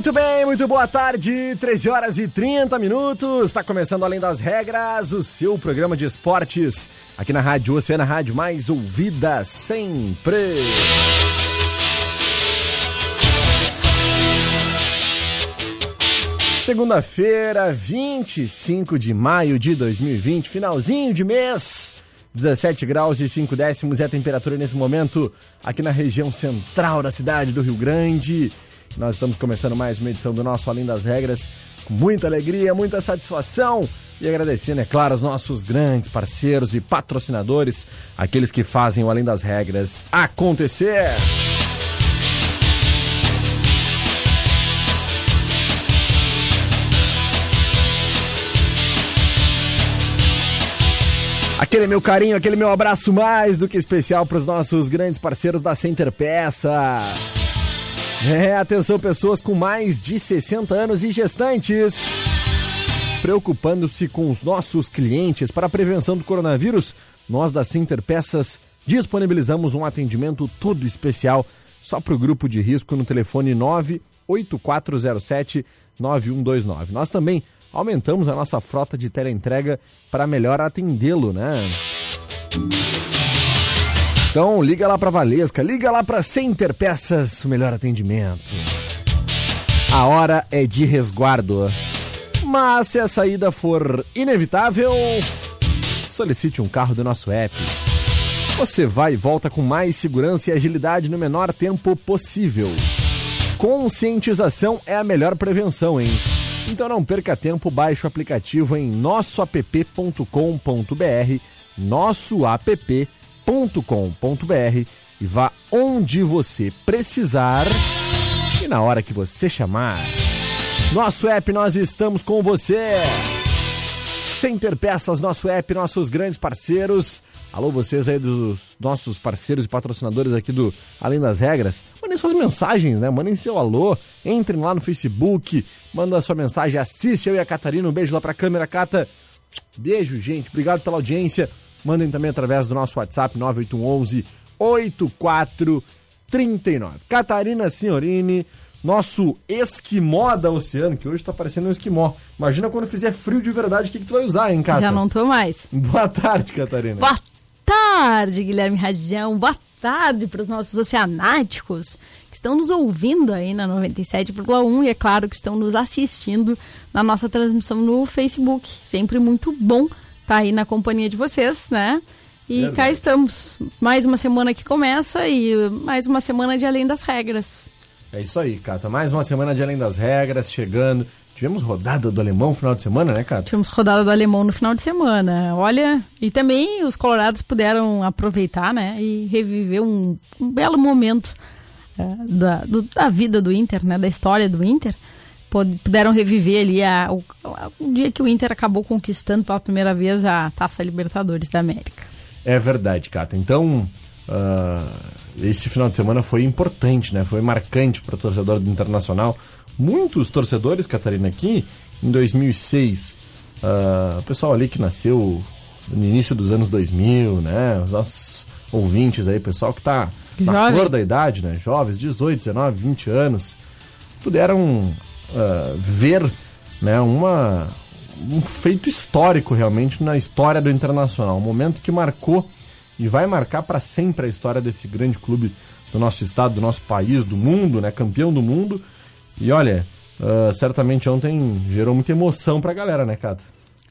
Muito bem, muito boa tarde, 13 horas e 30 minutos. Está começando Além das Regras, o seu programa de esportes aqui na Rádio Oceana, rádio mais ouvida sempre. Segunda-feira, 25 de maio de 2020, finalzinho de mês. 17 graus e 5 décimos é a temperatura nesse momento aqui na região central da cidade do Rio Grande. Nós estamos começando mais uma edição do nosso Além das Regras com muita alegria, muita satisfação e agradecendo, é claro, aos nossos grandes parceiros e patrocinadores, aqueles que fazem o Além das Regras acontecer. Aquele meu carinho, aquele meu abraço mais do que especial para os nossos grandes parceiros da Center Peças. É, atenção, pessoas com mais de 60 anos e gestantes. Preocupando-se com os nossos clientes para a prevenção do coronavírus, nós da Center Peças disponibilizamos um atendimento todo especial só para o grupo de risco no telefone 98407 9129. Nós também aumentamos a nossa frota de teleentrega para melhor atendê-lo, né? Então liga lá para Valesca, liga lá para Center Peças, o melhor atendimento. A hora é de resguardo. Mas se a saída for inevitável, solicite um carro do nosso app. Você vai e volta com mais segurança e agilidade no menor tempo possível. Conscientização é a melhor prevenção, hein? Então não perca tempo, baixe o aplicativo em nossoapp.com.br, nossoapp.com.br e vá onde você precisar e na hora que você chamar. Nosso app, nós estamos com você. Center Peças, nosso app, nossos grandes parceiros. Alô, vocês aí dos nossos parceiros e patrocinadores aqui do Além das Regras. Mandem suas mensagens, né? Mandem seu alô. Entrem lá no Facebook, manda sua mensagem, assiste eu e a Catarina. Um beijo lá pra câmera, Cata. Beijo, gente. Obrigado pela audiência. Mandem também através do nosso WhatsApp 9811 8439. Catarina Signorini nosso esquimó da Oceano, que hoje tá parecendo um esquimó. Imagina quando fizer frio de verdade, o que, que tu vai usar, hein, Cata? Já não tô mais. Boa tarde, Catarina. Boa tarde, Guilherme Radião. Boa tarde para os nossos oceanáticos que estão nos ouvindo aí na 97,1 e é claro que estão nos assistindo na nossa transmissão no Facebook. Sempre muito bom estar tá aí na companhia de vocês, né? E Verdade. cá estamos. Mais uma semana que começa e mais uma semana de Além das Regras. É isso aí, Cata. Mais uma semana de Além das Regras chegando. Tivemos rodada do alemão no final de semana, né, Cata? Tivemos rodada do alemão no final de semana. Olha, e também os colorados puderam aproveitar, né, e reviver um, um belo momento é, da, do, da vida do Inter, né, da história do Inter. Puderam reviver ali a, o, o dia que o Inter acabou conquistando pela primeira vez a Taça Libertadores da América. É verdade, Cata. Então, Uh, esse final de semana foi importante, né? Foi marcante para o torcedor do Internacional. Muitos torcedores, Catarina, aqui em 2006, uh, ah, o pessoal ali que nasceu no início dos anos 2000, né? Os nossos ouvintes aí, pessoal que está na flor da idade, né? Jovens, 18, 19, 20 anos, puderam uh, ver né, uma, um feito histórico realmente na história do Internacional. Um momento que marcou e vai marcar para sempre a história desse grande clube do nosso estado, do nosso país, do mundo, né, campeão do mundo. E olha, uh, certamente ontem gerou muita emoção para a galera, né, Cata?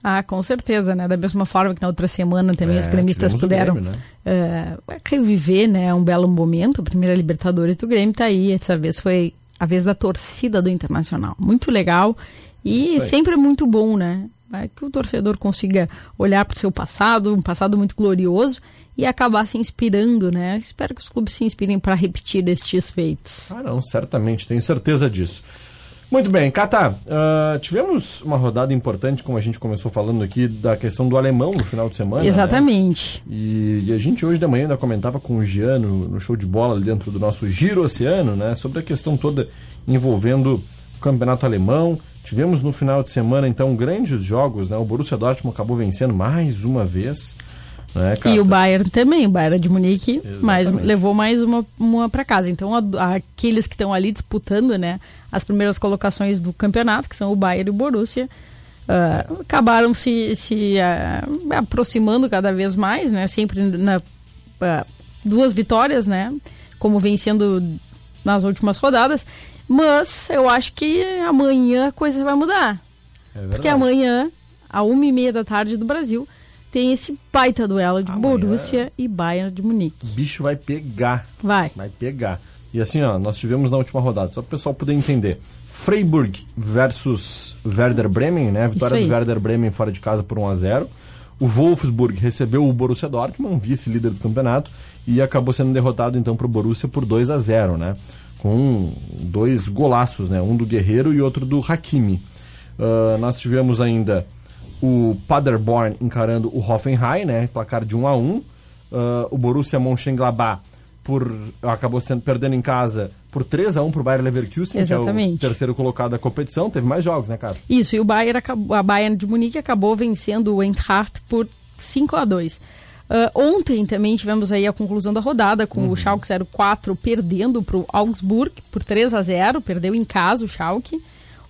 Ah, com certeza, né? Da mesma forma que na outra semana também é, os gremistas puderam Grêmio, né? uh, reviver, né, um belo momento. A primeira Libertadores do Grêmio tá aí. Essa vez foi a vez da torcida do Internacional. Muito legal e sempre é muito bom, né? É que o torcedor consiga olhar para o seu passado, um passado muito glorioso, e acabar se inspirando, né? Espero que os clubes se inspirem para repetir estes feitos. Ah, não, certamente, tenho certeza disso. Muito bem, Cata, uh, tivemos uma rodada importante, como a gente começou falando aqui, da questão do alemão no final de semana. Né? Exatamente. Né? E, e, a gente hoje da manhã ainda comentava com o Giano no show de bola ali dentro do nosso Giro Oceano, né? Sobre a questão toda envolvendo o campeonato alemão. Tivemos no final de semana, então, grandes jogos, né? O Borussia Dortmund acabou vencendo mais uma vez. Né, e o Bayern também, o Bayern de Munique, mas levou mais uma, uma para casa. Então, a, aqueles que estão ali disputando, né, as primeiras colocações do campeonato, que são o Bayern e o Borussia, uh, acabaram se, se uh, aproximando cada vez mais, né, sempre na uh, duas vitórias, né, como vencendo nas últimas rodadas. Mas eu acho que amanhã a coisa vai mudar. É porque amanhã, a uma e meia da tarde do Brasil, tem esse baita duelo de Amanhã, Borussia e Bayern de Munique. O bicho vai pegar. Vai. Vai pegar. E assim, ó, nós tivemos na última rodada, só para o pessoal poder entender. Freiburg versus Werder Bremen, né? Vitória do Werder Bremen fora de casa por 1 a 0 O Wolfsburg recebeu o Borussia Dortmund, vice-líder do campeonato, e acabou sendo derrotado então para o Borussia por 2 a 0 né? Com dois golaços, né? Um do Guerreiro e outro do Hakimi. Uh, nós tivemos ainda o Paderborn encarando o Hoffenheim, né? Placar de 1 a 1 uh, O Borussia Mönchengladbach por, acabou sendo, perdendo em casa por 3 a 1 para o Bayer Leverkusen, Exatamente. que é o terceiro colocado da competição. Teve mais jogos, né, cara? Isso, e o Bayern acabou, a Bayern de Munique acabou vencendo o Eintracht por 5 a 2 uh, ontem também tivemos aí a conclusão da rodada com uhum. o Schalke 04 perdendo para o Augsburg por 3 a 0 perdeu em casa o Schalke.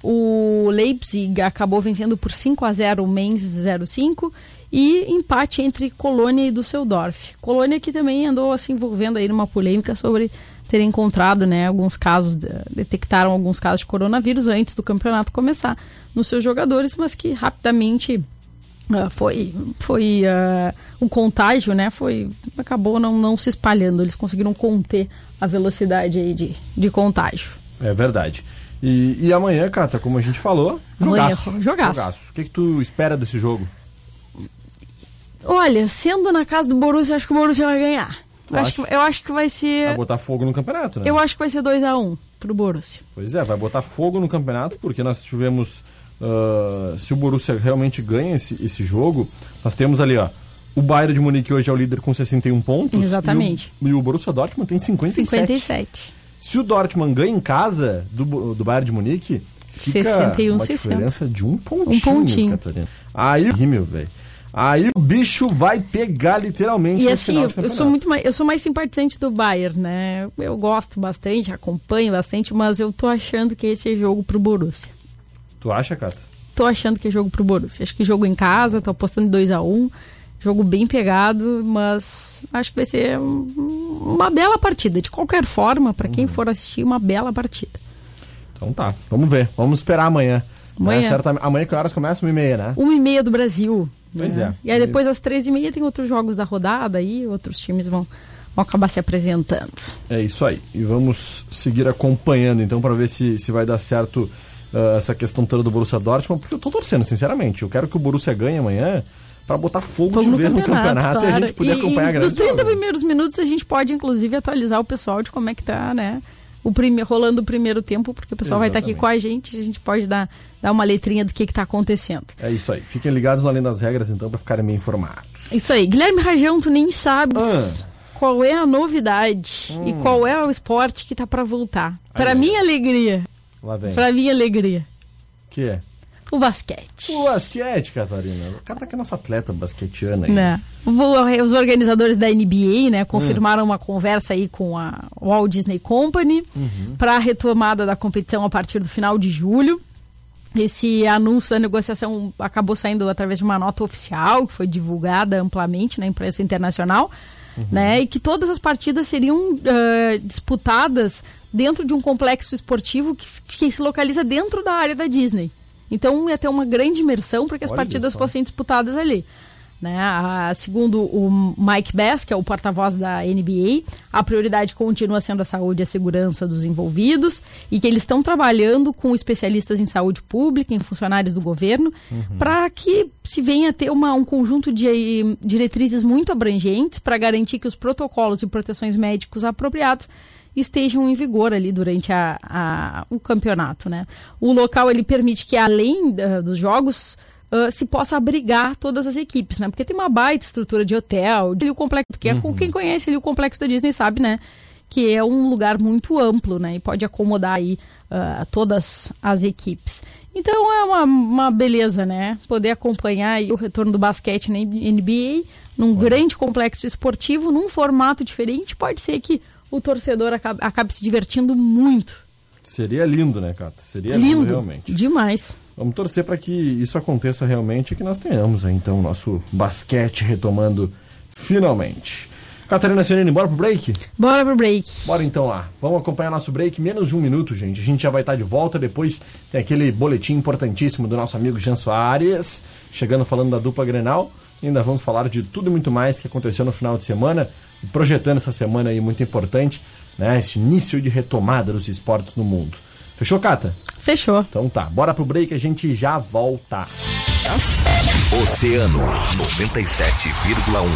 O Leipzig acabou vencendo por 5 a 0 o Mainz 05 e empate entre Colônia e Düsseldorf. Colônia que também andou se envolvendo aí numa polêmica sobre ter encontrado, né, alguns casos, detectaram alguns casos de coronavírus antes do campeonato começar nos seus jogadores, mas que rapidamente uh, foi, foi uh, o contágio, né, foi acabou não, não se espalhando. Eles conseguiram conter a velocidade aí de, de contágio. É verdade. E, e amanhã, Cata, como a gente falou, jogaço. Amanhã, jogaço. jogaço. O que, que tu espera desse jogo? Olha, sendo na casa do Borussia, acho que o Borussia vai ganhar. Eu acho, que, eu acho, que, vai ser. Vai botar fogo no campeonato, né? Eu acho que vai ser 2x1 um pro Borussia. Pois é, vai botar fogo no campeonato, porque nós tivemos. Uh, se o Borussia realmente ganha esse, esse jogo, nós temos ali, ó. O Bayern de Munique hoje é o líder com 61 pontos. Exatamente. E o, e o Borussia Dortmund tem 57. 57. Se o Dortmund ganha em casa do, do Bayern de Munique, fica 61, uma 60. diferença de um pontinho, um pontinho. Catarina. Aí, meu velho. Aí o bicho vai pegar literalmente e assim, eu, eu, sou muito mais, eu sou mais simpatizante do Bayern, né? Eu gosto bastante, acompanho bastante, mas eu tô achando que esse é jogo pro Borussia. Tu acha, Cata? Tô achando que é jogo pro Borussia. Acho que jogo em casa, tô apostando 2 a 1 um. Jogo bem pegado, mas acho que vai ser uma bela partida. De qualquer forma, para quem uhum. for assistir, uma bela partida. Então tá, vamos ver. Vamos esperar amanhã. Amanhã. É, certa... amanhã que horas começa? Uma e meia, né? Uma e meia do Brasil. Pois né? é. E aí depois às três e meia tem outros jogos da rodada aí, outros times vão, vão acabar se apresentando. É isso aí. E vamos seguir acompanhando então para ver se, se vai dar certo uh, essa questão toda do Borussia Dortmund, porque eu tô torcendo, sinceramente. Eu quero que o Borussia ganhe amanhã para botar fogo, fogo, de vez no campeonato, no campeonato claro. e a gente poder e, acompanhar a grande Nos 30 jogos. primeiros minutos a gente pode, inclusive, atualizar o pessoal de como é que tá, né? O prime... rolando o primeiro tempo, porque o pessoal Exatamente. vai estar tá aqui com a gente e a gente pode dar, dar uma letrinha do que está acontecendo. É isso aí. Fiquem ligados no Além das Regras, então, para ficarem bem informados. Isso aí. Guilherme Rajão, tu nem sabes ah. qual é a novidade hum. e qual é o esporte que tá para voltar. Para minha alegria. Lá vem. Para minha alegria. Que é? O basquete. O basquete, Catarina. O cara tá aqui é nossa atleta basquetiana. Aí. Né? Os organizadores da NBA, né, confirmaram hum. uma conversa aí com a Walt Disney Company uhum. para a retomada da competição a partir do final de julho. esse anúncio da negociação acabou saindo através de uma nota oficial que foi divulgada amplamente na imprensa internacional, uhum. né? E que todas as partidas seriam uh, disputadas dentro de um complexo esportivo que, que se localiza dentro da área da Disney. Então ia ter uma grande imersão para que as Olha partidas só. fossem disputadas ali. Né? A, segundo o Mike Bass, que é o porta-voz da NBA, a prioridade continua sendo a saúde e a segurança dos envolvidos e que eles estão trabalhando com especialistas em saúde pública, em funcionários do governo, uhum. para que se venha a ter uma, um conjunto de diretrizes muito abrangentes para garantir que os protocolos e proteções médicos apropriados estejam em vigor ali durante a, a, o campeonato, né? O local ele permite que além da, dos jogos uh, se possa abrigar todas as equipes, né? Porque tem uma baita estrutura de hotel, de o complexo, que é uhum. quem conhece ali o complexo da Disney sabe, né? Que é um lugar muito amplo, né? E pode acomodar aí uh, todas as equipes. Então é uma, uma beleza, né? Poder acompanhar o retorno do basquete na NBA num grande complexo esportivo, num formato diferente. Pode ser que o torcedor acabe, acabe se divertindo muito. Seria lindo, né, Cata? Seria lindo, lindo realmente. Demais. Vamos torcer para que isso aconteça realmente e que nós tenhamos aí, então o nosso basquete retomando finalmente. Catarina Senini, bora pro break? Bora pro break. Bora então lá. Vamos acompanhar nosso break. Menos de um minuto, gente. A gente já vai estar de volta. Depois tem aquele boletim importantíssimo do nosso amigo Jean Soares, chegando falando da dupla Grenal. Ainda vamos falar de tudo e muito mais que aconteceu no final de semana, projetando essa semana aí muito importante, né? Esse início de retomada dos esportes no mundo. Fechou, Cata? Fechou. Então tá, bora pro break, a gente já volta. Oceano 97,1.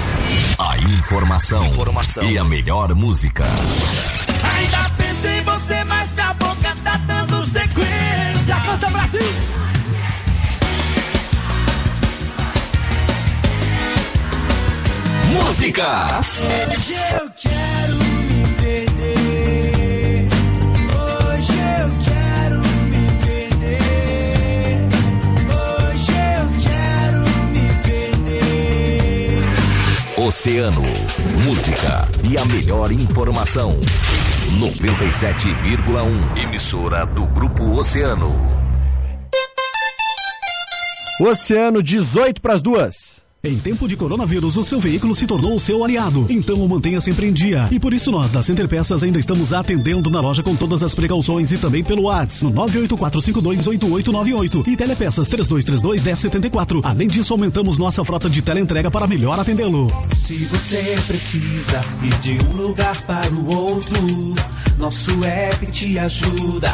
A informação, informação e a melhor música. Ainda pensei em você, mas minha boca tá dando sequência. Canta Brasil! Música! Eu quero me perder. Oceano, música e a melhor informação. 97,1 emissora do Grupo Oceano. Oceano 18 para as duas. Em tempo de coronavírus, o seu veículo se tornou o seu aliado. Então o mantenha sempre em dia. E por isso nós, da Center Peças, ainda estamos atendendo na loja com todas as precauções e também pelo WhatsApp no 984528898 e Telepeças 3232-1074. Além disso, aumentamos nossa frota de teleentrega para melhor atendê-lo. Se você precisa ir de um lugar para o outro, nosso app te ajuda.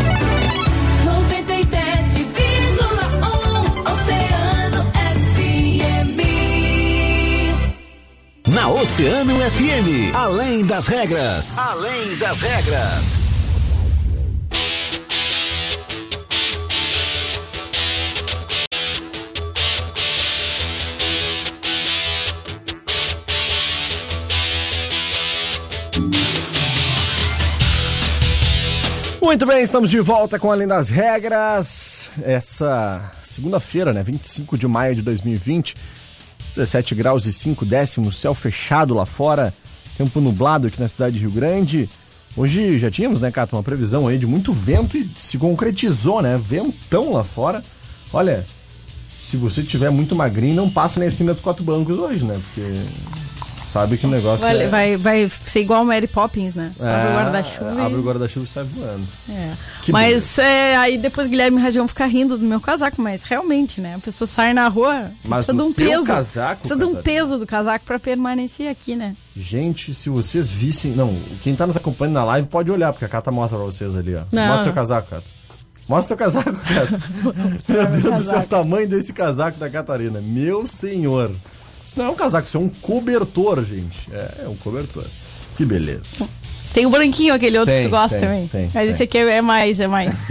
Oceano FM. Além das regras. Além das regras. Muito bem, estamos de volta com Além das Regras. Essa segunda-feira, né, 25 de maio de 2020. 17 graus e 5 décimos, céu fechado lá fora, tempo nublado aqui na cidade de Rio Grande. Hoje já tínhamos, né, Cato, uma previsão aí de muito vento e se concretizou, né? Ventão lá fora. Olha, se você tiver muito magrinho, não passa na esquina dos quatro bancos hoje, né? Porque sabe que o negócio vai, é... vai, vai ser igual Mary Poppins, né? É, abre o guarda-chuva. Abre o guarda-chuva e sai voando. É. Mas é, aí depois Guilherme Rajão fica rindo do meu casaco, mas realmente, né? A pessoa sai na rua, mas precisa de um peso. Casaco, precisa de um peso do casaco para permanecer aqui, né? Gente, se vocês vissem. Não, quem tá nos acompanhando na live pode olhar, porque a Cata mostra pra vocês ali, ó. Não. Mostra o casaco, Cata. Mostra o casaco, Cata. Meu Deus do céu, o tamanho desse casaco da Catarina. Meu senhor. Isso não é um casaco, isso é um cobertor, gente. É, é um cobertor. Que beleza. Tem o branquinho, aquele outro tem, que tu gosta tem, também. Tem, Mas tem. esse aqui é mais, é mais.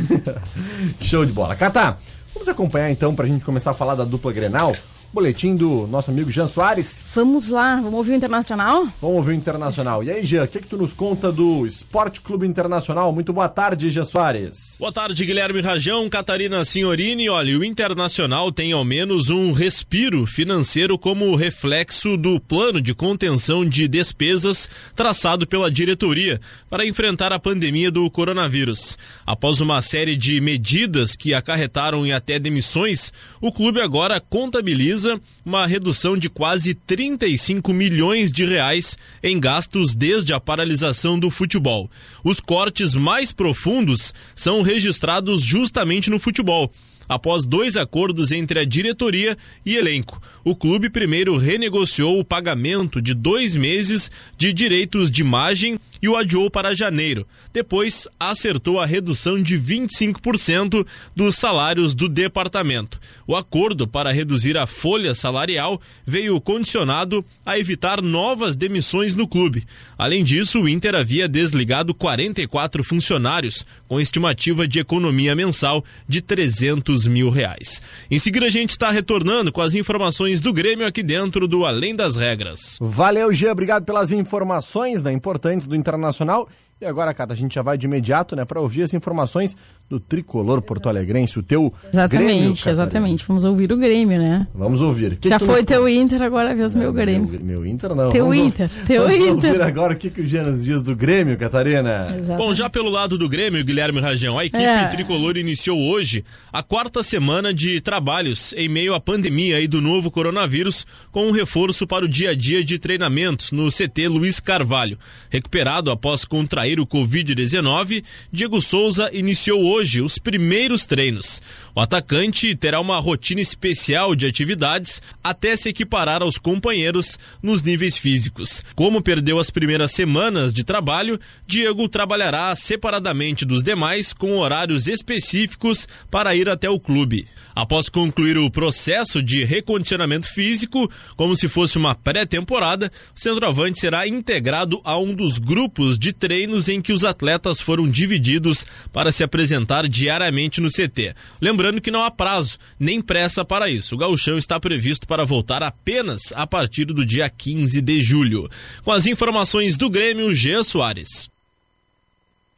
Show de bola. Catá, vamos acompanhar então pra gente começar a falar da dupla Grenal. Boletim do nosso amigo Jean Soares. Vamos lá, vamos ouvir o Internacional? Vamos ouvir o Internacional. E aí, Jean, o que, que tu nos conta do Esporte Clube Internacional? Muito boa tarde, Jean Soares. Boa tarde, Guilherme Rajão, Catarina Signorini. Olha, o Internacional tem ao menos um respiro financeiro como reflexo do plano de contenção de despesas traçado pela diretoria para enfrentar a pandemia do coronavírus. Após uma série de medidas que acarretaram em até demissões, o clube agora contabiliza uma redução de quase 35 milhões de reais em gastos desde a paralisação do futebol. Os cortes mais profundos são registrados justamente no futebol após dois acordos entre a diretoria e elenco. O clube primeiro renegociou o pagamento de dois meses de direitos de imagem e o adiou para janeiro. Depois, acertou a redução de 25% dos salários do departamento. O acordo para reduzir a folha salarial veio condicionado a evitar novas demissões no clube. Além disso, o Inter havia desligado 44 funcionários, com estimativa de economia mensal de 300 mil reais. Em seguida, a gente está retornando com as informações do Grêmio aqui dentro do Além das Regras. Valeu, Gia. Obrigado pelas informações né, importantes do Internacional. E agora, Cata, a gente já vai de imediato, né, para ouvir as informações do tricolor porto-alegrense, o teu Exatamente, Grêmio, exatamente. Vamos ouvir o Grêmio, né? Vamos ouvir. Que já que foi teu Inter, agora vê o meu Grêmio. Meu, meu, Inter não. Teu vamos Inter, ouvir, teu vamos Inter. ouvir agora o que, que o Gianas diz do Grêmio, Catarina. Exatamente. Bom, já pelo lado do Grêmio, Guilherme Rajão, a equipe É. tricolor iniciou hoje a quarta semana de trabalhos em meio à pandemia aí do novo coronavírus, com um reforço para o dia a dia de treinamentos no CT Luiz Carvalho. Recuperado após contrair o Covid-19, Diego Souza iniciou hoje os primeiros treinos. O atacante terá uma rotina especial de atividades até se equiparar aos companheiros nos níveis físicos. Como perdeu as primeiras semanas de trabalho, Diego trabalhará separadamente dos demais com horários específicos para ir até o clube. Após concluir o processo de recondicionamento físico, como se fosse uma pré-temporada, o centroavante será integrado a um dos grupos de treinos em que os atletas foram divididos para se apresentar diariamente no CT. Lembrando que não há prazo nem pressa para isso. O gauchão está previsto para voltar apenas a partir do dia 15 de julho. Com as informações do Grêmio, G. Soares.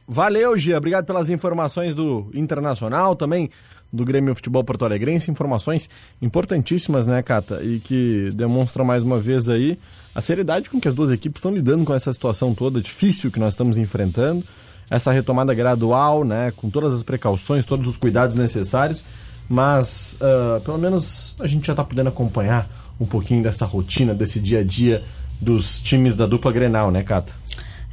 Valeu, Gia. Obrigado pelas informações do Internacional, também do Grêmio Futebol Porto Alegrense. Informações importantíssimas, né, Cata? E que demonstram mais uma vez aí a seriedade com que as duas equipes estão lidando com essa situação toda difícil que nós estamos enfrentando. Essa retomada gradual, né, com todas as precauções, todos os cuidados necessários. Mas, uh, pelo menos, a gente já está podendo acompanhar um pouquinho dessa rotina, desse dia a dia dos times da dupla Grenal, né, Cata?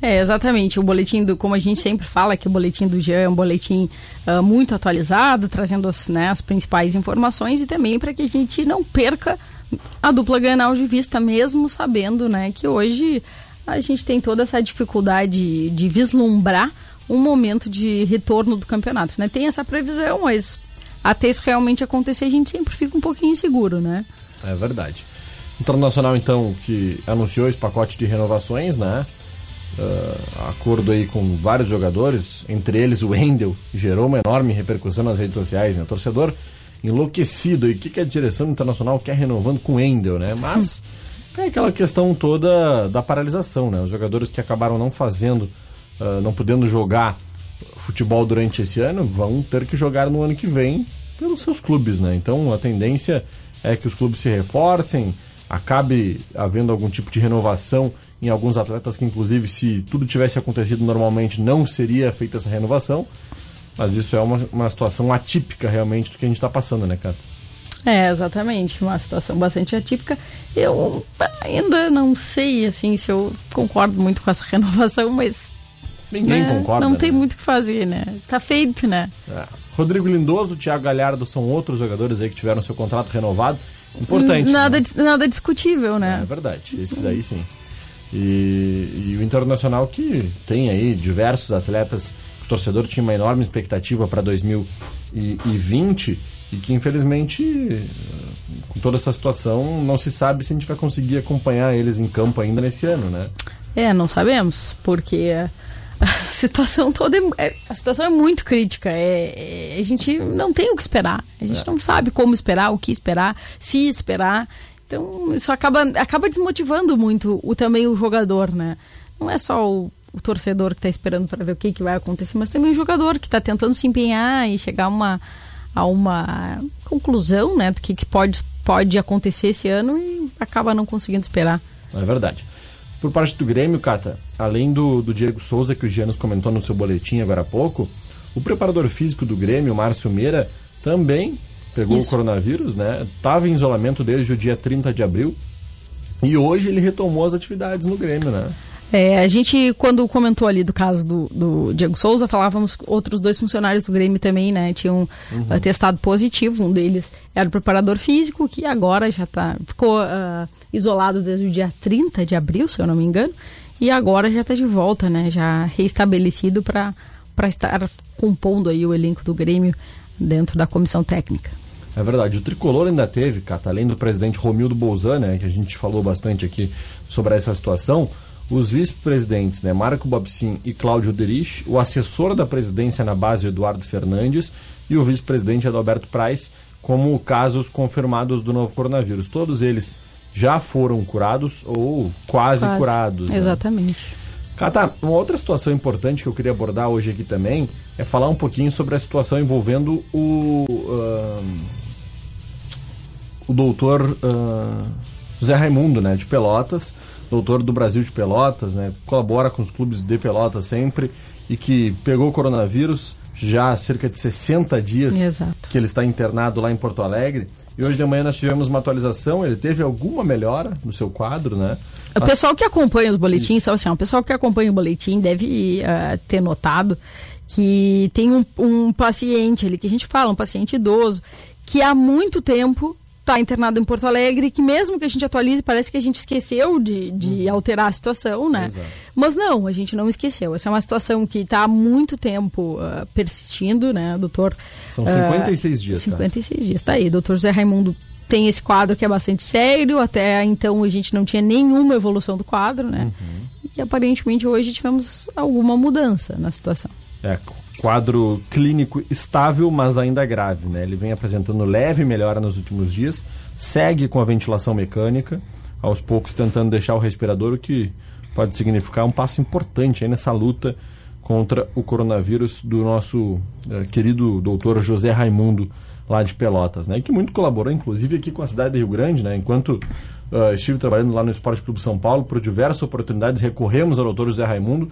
É, exatamente. O boletim do, como a gente sempre fala, que o boletim do Jean é um boletim uh, muito atualizado, trazendo as, né, as principais informações e também para que a gente não perca a dupla Grenal de vista, mesmo sabendo, né, que hoje a gente tem toda essa dificuldade de vislumbrar um momento de retorno do campeonato, né? Tem essa previsão, mas até isso realmente acontecer, a gente sempre fica um pouquinho inseguro, né? É verdade. Internacional, então, que anunciou esse pacote de renovações, né? Uh, acordo aí com vários jogadores, entre eles o Wendel, gerou uma enorme repercussão nas redes sociais, né? O torcedor enlouquecido. E o que, que a direção internacional quer renovando com o Wendel, né? Mas tem aquela questão toda da paralisação, né? Os jogadores que acabaram não fazendo, uh, não podendo jogar futebol durante esse ano, vão ter que jogar no ano que vem pelos seus clubes, né? Então a tendência é que os clubes se reforcem, acabe havendo algum tipo de renovação em alguns atletas que, inclusive, se tudo tivesse acontecido normalmente, não seria feita essa renovação. Mas isso é uma, uma situação atípica realmente do que a gente está passando, né, cara? É, exatamente. Uma situação bastante atípica. Eu ainda não sei, assim, se eu concordo muito com essa renovação, mas. Ninguém né, concorda. Não tem né? muito o que fazer, né? Tá feito, né? É. Rodrigo Lindoso, Thiago Galhardo são outros jogadores aí que tiveram seu contrato renovado. Importantes. Nada, né? nada discutível, É né? verdade, esses aí sim. E, e o Internacional que tem aí diversos atletas que o torcedor tinha uma enorme expectativa para 2020 e que infelizmente com toda essa situação não se sabe se a gente vai conseguir acompanhar eles em campo ainda nesse ano, né? É, não sabemos, porque a situação toda é, é, a situação é muito crítica. É, é, a gente não tem o que esperar. A gente é. não sabe como esperar, o que esperar, se esperar. Então isso acaba, acaba desmotivando muito o, também o jogador, né? Não é só o, o torcedor que está esperando para ver o que, que vai acontecer, mas também o jogador que está tentando se empenhar e chegar a uma, a uma conclusão, né, do que, que pode, pode acontecer esse ano e acaba não conseguindo esperar. É verdade. Por parte do Grêmio, Cata, além do, do Diego Souza, que o Gianos comentou no seu boletim agora há pouco, o preparador físico do Grêmio, Márcio Meira, também pegou Isso. o coronavírus, né? Estava em isolamento desde o dia 30 de abril. E hoje ele retomou as atividades no Grêmio, né? É, a gente, quando comentou ali do caso do, do, Diego Souza, falávamos outros dois funcionários do Grêmio também, né? Tinham uhum. uh, testado positivo. Um deles era o preparador físico, que agora já tá, ficou uh, isolado desde o dia 30 de abril, se eu não me engano. E agora já está de volta, né? Já reestabelecido para estar compondo aí o elenco do Grêmio dentro da comissão técnica. É verdade. O Tricolor ainda teve, Cata, além do presidente Romildo Bolzan, né? Que a gente falou bastante aqui sobre essa situação os vice-presidentes, né, Marco Bobsin e Cláudio Derich, o assessor da presidência na base, Eduardo Fernandes, e o vice-presidente Adalberto Praz, como casos confirmados do novo coronavírus. Todos eles já foram curados ou quase, quase. curados. Né? Exatamente. Cata, uma outra situação importante que eu queria abordar hoje aqui também é falar um pouquinho sobre a situação envolvendo o. Uh, o doutor uh, Zé Raimundo, né, de Pelotas doutor do Brasil de Pelotas, né? Colabora com os clubes de Pelotas sempre e que pegou o coronavírus já há cerca de 60 dias Exato. que ele está internado lá em Porto Alegre. E hoje de manhã nós tivemos uma atualização, ele teve alguma melhora no seu quadro, né? O pessoal que acompanha os boletins, só assim, o pessoal que acompanha o boletim deve uh, ter notado que tem um, um paciente ali, que a gente fala, um paciente idoso, que há muito tempo está internado em Porto Alegre, que mesmo que a gente atualize, parece que a gente esqueceu de, de uhum. alterar a situação, né? Exato. Mas não, a gente não esqueceu. Essa é uma situação que está há muito tempo uh, persistindo, né, doutor? São 56 uh, dias. 56 tá? dias, tá aí. Doutor Zé Raimundo tem esse quadro que é bastante sério, até então a gente não tinha nenhuma evolução do quadro, né? Uhum. E aparentemente hoje tivemos alguma mudança na situação. É, quadro clínico estável, mas ainda grave. Né? Ele vem apresentando leve melhora nos últimos dias, segue com a ventilação mecânica, aos poucos tentando deixar o respirador, o que pode significar um passo importante nessa luta contra o coronavírus do nosso uh, querido doutor José Raimundo, lá de Pelotas, né? que muito colaborou, inclusive, aqui com a cidade de Rio Grande, né? enquanto uh, estive trabalhando lá no Esporte Clube São Paulo, por diversas oportunidades recorremos ao doutor José Raimundo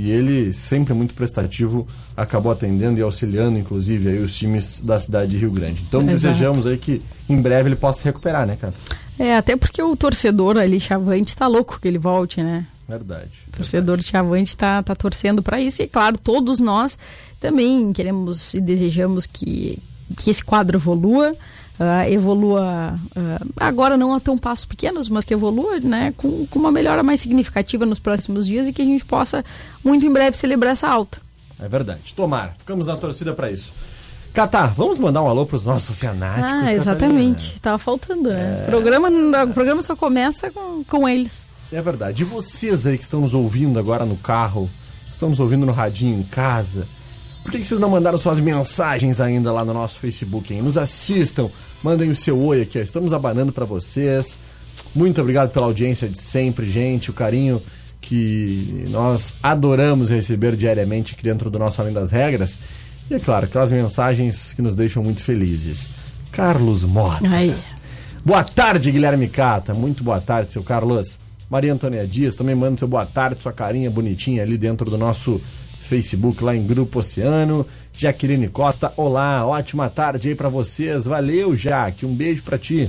e ele, sempre muito prestativo, acabou atendendo e auxiliando, inclusive, aí, os times da cidade de Rio Grande. Então, Exato. desejamos aí que em breve ele possa se recuperar, né, cara? É, até porque o torcedor ali, Chavante, tá louco que ele volte, né? Verdade. O torcedor verdade. Chavante tá, tá torcendo para isso e, claro, todos nós também queremos e desejamos que, que esse quadro evolua, uh, evolua uh, agora não a tão passos pequenos, mas que evolua né, com, com uma melhora mais significativa nos próximos dias e que a gente possa muito em breve celebrar essa alta. É verdade. Tomara. Ficamos na torcida para isso. Catar, vamos mandar um alô para os nossos oceanáticos. Ah, exatamente. Catarina. Tava faltando, né? É... O, programa, o programa só começa com, com eles. É verdade. E vocês aí que estão nos ouvindo agora no carro, estão nos ouvindo no radinho em casa, por que, que vocês não mandaram suas mensagens ainda lá no nosso Facebook, hein? Nos assistam, mandem o seu oi aqui, ó. estamos abanando para vocês. Muito obrigado pela audiência de sempre, gente, o carinho que nós adoramos receber diariamente aqui dentro do nosso Além das Regras. E é claro, aquelas mensagens que nos deixam muito felizes. Carlos Mota. Aí. Boa tarde, Guilherme Cata. Muito boa tarde, seu Carlos. Maria Antônia Dias também manda seu boa tarde, sua carinha bonitinha ali dentro do nosso Facebook lá em Grupo Oceano. Jaqueline Costa, olá, ótima tarde aí para vocês. Valeu, Jaque, um beijo para ti.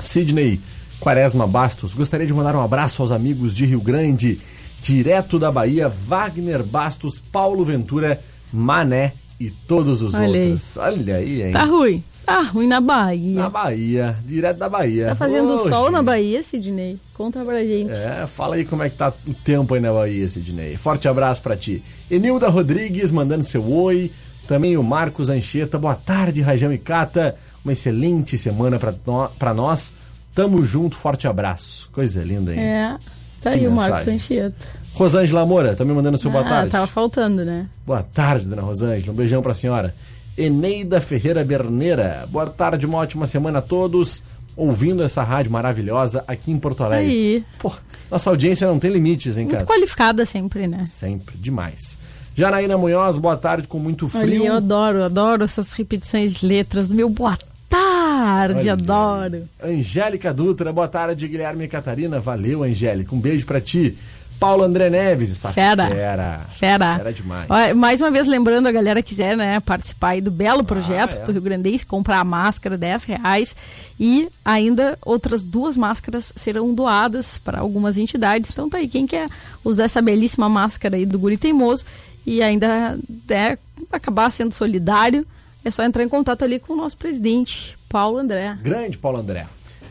Sidney Quaresma Bastos, gostaria de mandar um abraço aos amigos de Rio Grande, direto da Bahia, Wagner Bastos, Paulo Ventura, Mané e todos os Olha outros. Aí. Olha aí, hein? Tá ruim. Tá ruim na Bahia. Na Bahia, direto da Bahia. Tá fazendo Oxe. sol na Bahia, Sidney? Conta pra gente. É, fala aí como é que tá o tempo aí na Bahia, Sidney. Forte abraço pra ti. Enilda Rodrigues mandando seu oi. Também o Marcos Ancheta. Boa tarde, Rajão e Cata. Uma excelente semana pra, no, pra nós. Tamo junto, forte abraço. Coisa linda, hein? É. Tá aí o Marcos. Anchieta. Rosângela Moura, também mandando seu boa Ah, tarde. tava faltando, né? Boa tarde, dona Rosângela. Um beijão pra senhora. Eneida Ferreira Berneira. Boa tarde, uma ótima semana a todos. Ouvindo essa rádio maravilhosa aqui em Porto Alegre. Aí. Pô, nossa audiência não tem limites, hein, Muito cara? qualificada sempre, né? Sempre, demais. Janaína Munhoz, boa tarde, com muito Olha, frio. eu adoro, adoro essas repetições de letras do meu boa tarde, Olha. adoro. Angélica Dutra, boa tarde, Guilherme e Catarina. Valeu, Angélica. Um beijo pra ti. Paulo André Neves, essa Fera. fera. Fera. Fera demais. Mais uma vez lembrando a galera que quiser né, participar aí do belo projeto é. do Rio Grandense, comprar a máscara, 10 reais. E ainda outras duas máscaras serão doadas para algumas entidades. Então tá aí, quem quer usar essa belíssima máscara aí do Guri Teimoso e ainda é, acabar sendo solidário, é só entrar em contato ali com o nosso presidente, Paulo André. Grande Paulo André.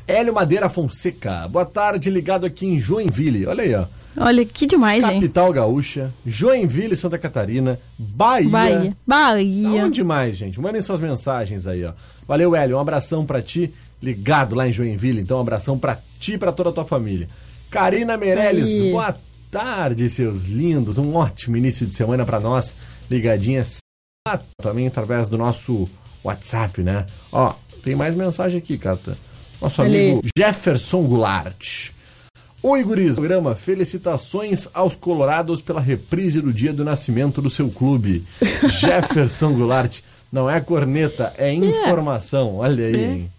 Hélio Madeira Fonseca, boa tarde, ligado aqui em Joinville. Olha aí, ó. Olha, que demais, hein? Capital Gaúcha, Joinville, Santa Catarina, Bahia. Bahia. Bahia. Onde mais, gente? Mandem suas mensagens aí, ó. Valeu, Hélio. Um abração pra ti, ligado lá em Joinville. Então, um abração pra ti e pra toda a tua família. Karina Meirelles, Aí. boa tarde, seus lindos. Um ótimo início de semana pra nós, ligadinhas também através do nosso WhatsApp, né? Ó, tem mais mensagem aqui, Cata. Nosso aí. amigo Jefferson Goulart. Oi, guris. Programa, felicitações aos colorados pela reprise do dia do nascimento do seu clube. Jefferson Goulart. Não é corneta, é informação. Olha aí, hein?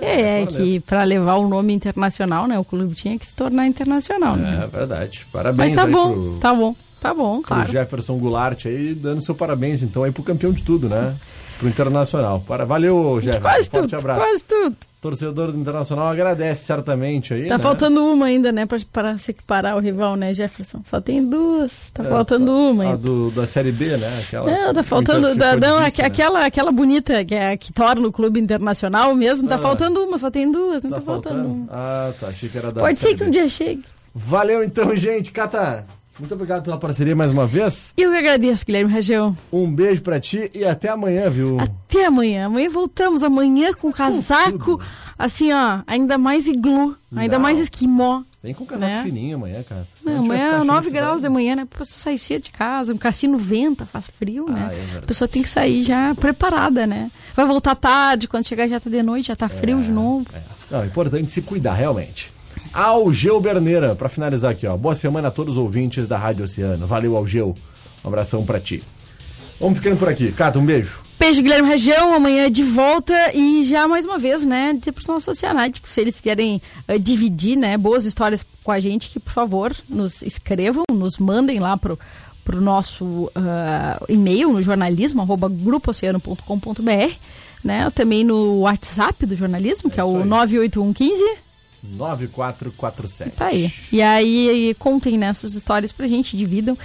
É, é corneta. que para levar o nome internacional, né? O clube tinha que se tornar internacional, né? É verdade. Parabéns Mas tá bom, pro, tá bom, tá bom, claro. Jefferson Goulart aí, dando seu parabéns, então, aí pro campeão de tudo, né? Pro Internacional. Para... Valeu, Jefferson. Quase Forte tudo, abraço. quase tudo. Torcedor do Internacional agradece certamente aí, Tá né? faltando uma ainda, né? Pra, pra se equiparar o rival, né, Jefferson? Só tem duas. Tá É, faltando tá- uma a do, da Série B, né? Aquela Não, tá faltando. Da, não, difícil, né? aquela, aquela bonita que, é, que torna o clube internacional mesmo. Tá Ah. faltando uma, só tem duas. Não Tá tá, faltando, faltando? uma. Ah, tá. Achei que era da Pode ser que B. um dia chegue. Valeu então, gente. Cata, muito obrigado pela parceria mais uma vez. Eu que agradeço, Guilherme Região. Um beijo pra ti e até amanhã, viu? Até amanhã. Amanhã voltamos. Amanhã com casaco, assim, ó, ainda mais iglu, ainda Não. mais esquimó. Vem com casaco Né? fininho amanhã, cara. Não, a amanhã ficar 9 achando que graus da manhã, né? Pra pessoa sair cedo de casa, um cassino venta, faz frio, né? Ah, é verdade. a pessoa tem que sair já preparada, né? Vai voltar tarde, quando chegar já tá de noite, já tá frio de novo. É. Não, é importante se cuidar, realmente. Algeu Berneira, pra finalizar aqui, ó. Boa semana a todos os ouvintes da Rádio Oceano. Valeu, Algeu. Um abração pra ti. Vamos ficando por aqui. Cata, um beijo. Beijo, Guilherme Região, amanhã de volta e já mais uma vez, né, dizer pros nossos oceanáticos, se eles querem eh, dividir, né, boas histórias com a gente, que por favor nos escrevam, nos mandem lá pro, pro nosso ah, e-mail no jornalismo, arroba grupooceano.com.br, né, também no WhatsApp do jornalismo, que é, o aí. 98115 9447. Tá aí. E aí contem né, suas histórias pra gente, dividam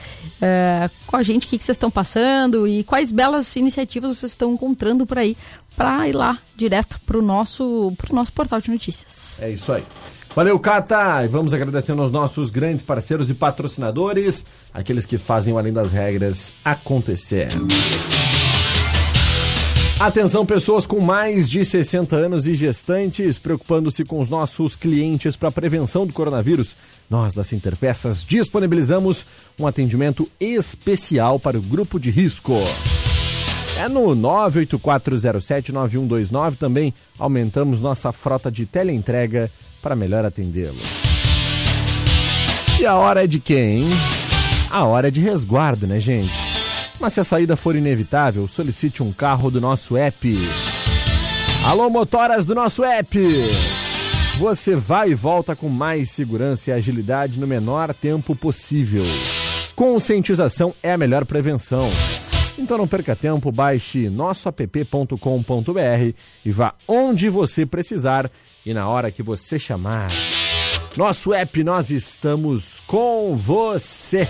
eh, com a gente o que, que vocês estão passando e quais belas iniciativas vocês estão encontrando por aí pra ir lá direto pro nosso, pro nosso portal de notícias. É isso aí. Valeu, Cata! E vamos agradecendo aos nossos grandes parceiros e patrocinadores, aqueles que fazem o Além das Regras acontecer. Atenção, pessoas com mais de 60 anos e gestantes, preocupando-se com os nossos clientes para a prevenção do coronavírus. Nós, da Interpeças, disponibilizamos um atendimento especial para o grupo de risco. É no 984079129 também aumentamos nossa frota de teleentrega para melhor atendê-lo. E a hora é de quem? A hora é de resguardo, né, gente? Mas se a saída for inevitável, solicite um carro do nosso app. Alô, motoras do nosso app! Você vai e volta com mais segurança e agilidade no menor tempo possível. Conscientização é a melhor prevenção. Então não perca tempo, baixe nossoapp.com.br e vá onde você precisar e na hora que você chamar. Nosso app, nós estamos com você.